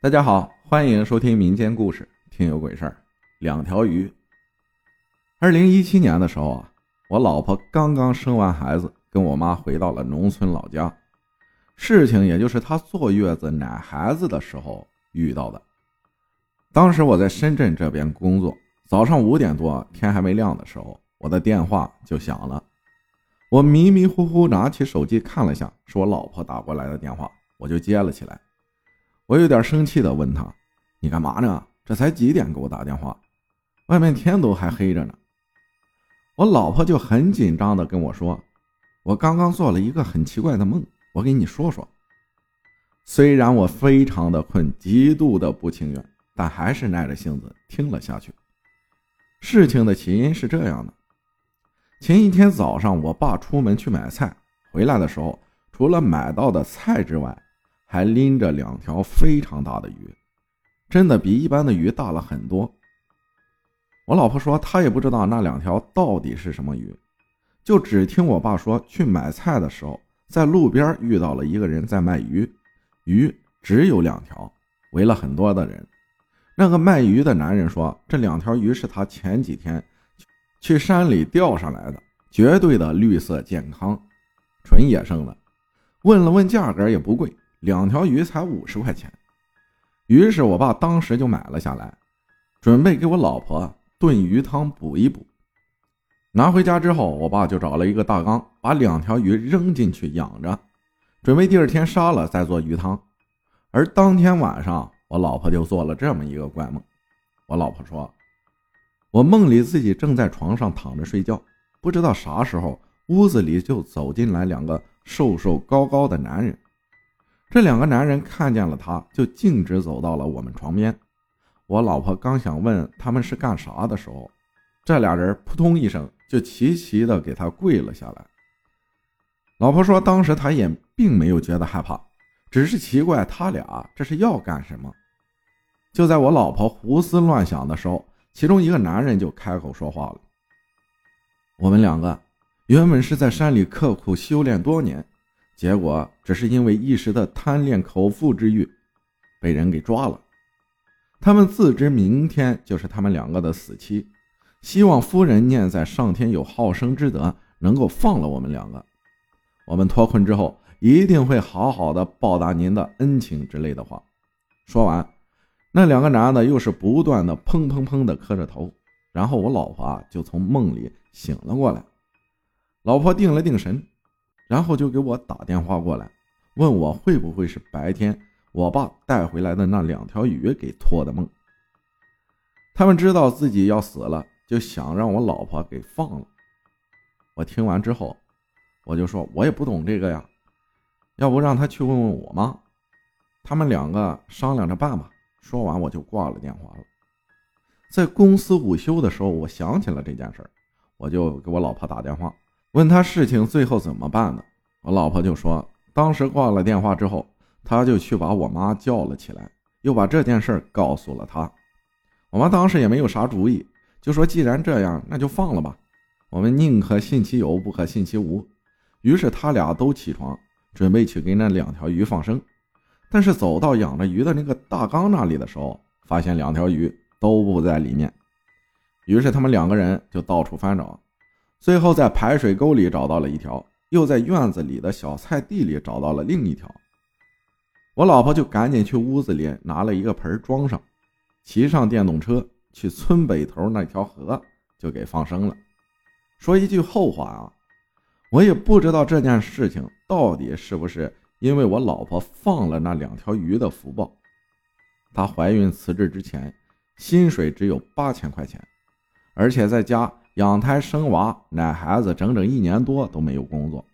大家好，欢迎收听民间故事，听有鬼事儿。两条鱼。二零一七年的时候啊，我老婆刚刚生完孩子，跟我妈回到了农村老家。事情也就是她坐月子奶孩子的时候遇到的。当时我在深圳这边工作，早上五点多，天还没亮的时候，我的电话就响了。我迷迷糊糊拿起手机看了下，是我老婆打过来的电话，我就接了起来。我有点生气的问他：“你干嘛呢？这才几点给我打电话？外面天都还黑着呢。”我老婆就很紧张的跟我说：“我刚刚做了一个很奇怪的梦，我给你说说。”虽然我非常的困，极度的不情愿，但还是耐着性子听了下去。事情的起因是这样的：前一天早上，我爸出门去买菜，回来的时候，除了买到的菜之外，还拎着两条非常大的鱼，真的比一般的鱼大了很多。我老婆说她也不知道那两条到底是什么鱼，就只听我爸说去买菜的时候，在路边遇到了一个人在卖鱼，鱼只有两条，围了很多的人。那个卖鱼的男人说这两条鱼是他前几天去山里钓上来的，绝对的绿色健康，纯野生的。问了问价格也不贵。两条鱼才五十块钱，于是我爸当时就买了下来，准备给我老婆炖鱼汤补一补。拿回家之后，我爸就找了一个大缸，把两条鱼扔进去养着，准备第二天杀了再做鱼汤。而当天晚上，我老婆就做了这么一个怪梦。我老婆说，我梦里自己正在床上躺着睡觉，不知道啥时候屋子里就走进来两个瘦瘦高高的男人。这两个男人看见了他，就径直走到了我们床边。我老婆刚想问他们是干啥的时候，这俩人扑通一声就齐齐的给他跪了下来。老婆说，当时她也并没有觉得害怕，只是奇怪他俩这是要干什么。就在我老婆胡思乱想的时候，其中一个男人就开口说话了：“我们两个原本是在山里刻苦修炼多年。”结果只是因为一时的贪恋口腹之欲，被人给抓了。他们自知明天就是他们两个的死期，希望夫人念在上天有好生之德，能够放了我们两个。我们脱困之后，一定会好好的报答您的恩情之类的话。说完，那两个男的又是不断的砰砰砰的磕着头，然后我老婆啊就从梦里醒了过来。老婆定了定神。然后就给我打电话过来，问我会不会是白天我爸带回来的那两条鱼给托的梦。他们知道自己要死了，就想让我老婆给放了。我听完之后，我就说我也不懂这个呀，要不让他去问问我妈。他们两个商量着办吧。说完我就挂了电话了。在公司午休的时候，我想起了这件事儿，我就给我老婆打电话。问他事情最后怎么办的，我老婆就说，当时挂了电话之后，他就去把我妈叫了起来，又把这件事告诉了他。我妈当时也没有啥主意，就说既然这样，那就放了吧。我们宁可信其有，不可信其无。于是他俩都起床，准备去给那两条鱼放生。但是走到养着鱼的那个大缸那里的时候，发现两条鱼都不在里面。于是他们两个人就到处翻找。最后在排水沟里找到了一条，又在院子里的小菜地里找到了另一条。我老婆就赶紧去屋子里拿了一个盆装上，骑上电动车去村北头那条河就给放生了。说一句后话啊，我也不知道这件事情到底是不是因为我老婆放了那两条鱼的福报。她怀孕辞职之前，薪水只有八千块钱，而且在家。养胎生娃奶孩子整整一年多都没有工作，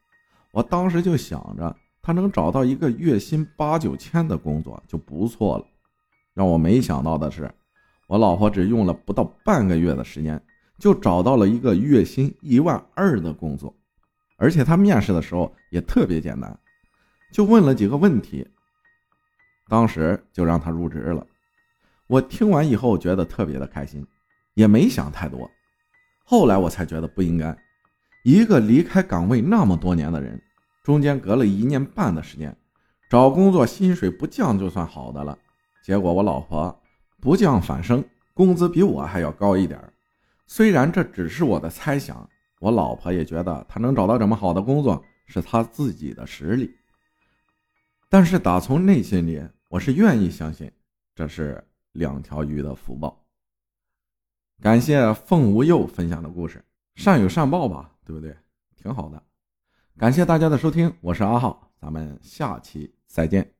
我当时就想着他能找到一个月薪八九千的工作就不错了。让我没想到的是，我老婆只用了不到半个月的时间就找到了一个月薪一万二的工作，而且她面试的时候也特别简单，就问了几个问题，当时就让她入职了。我听完以后觉得特别的开心，也没想太多。后来我才觉得不应该，一个离开岗位那么多年的人，中间隔了一年半的时间，找工作薪水不降就算好的了，结果我老婆不降反升，工资比我还要高一点。虽然这只是我的猜想，我老婆也觉得她能找到这么好的工作是她自己的实力。但是打从内心里，我是愿意相信这是两条鱼的福报。感谢凤无忧分享的故事，善有善报吧，对不对？挺好的。感谢大家的收听，我是阿浩，咱们下期再见。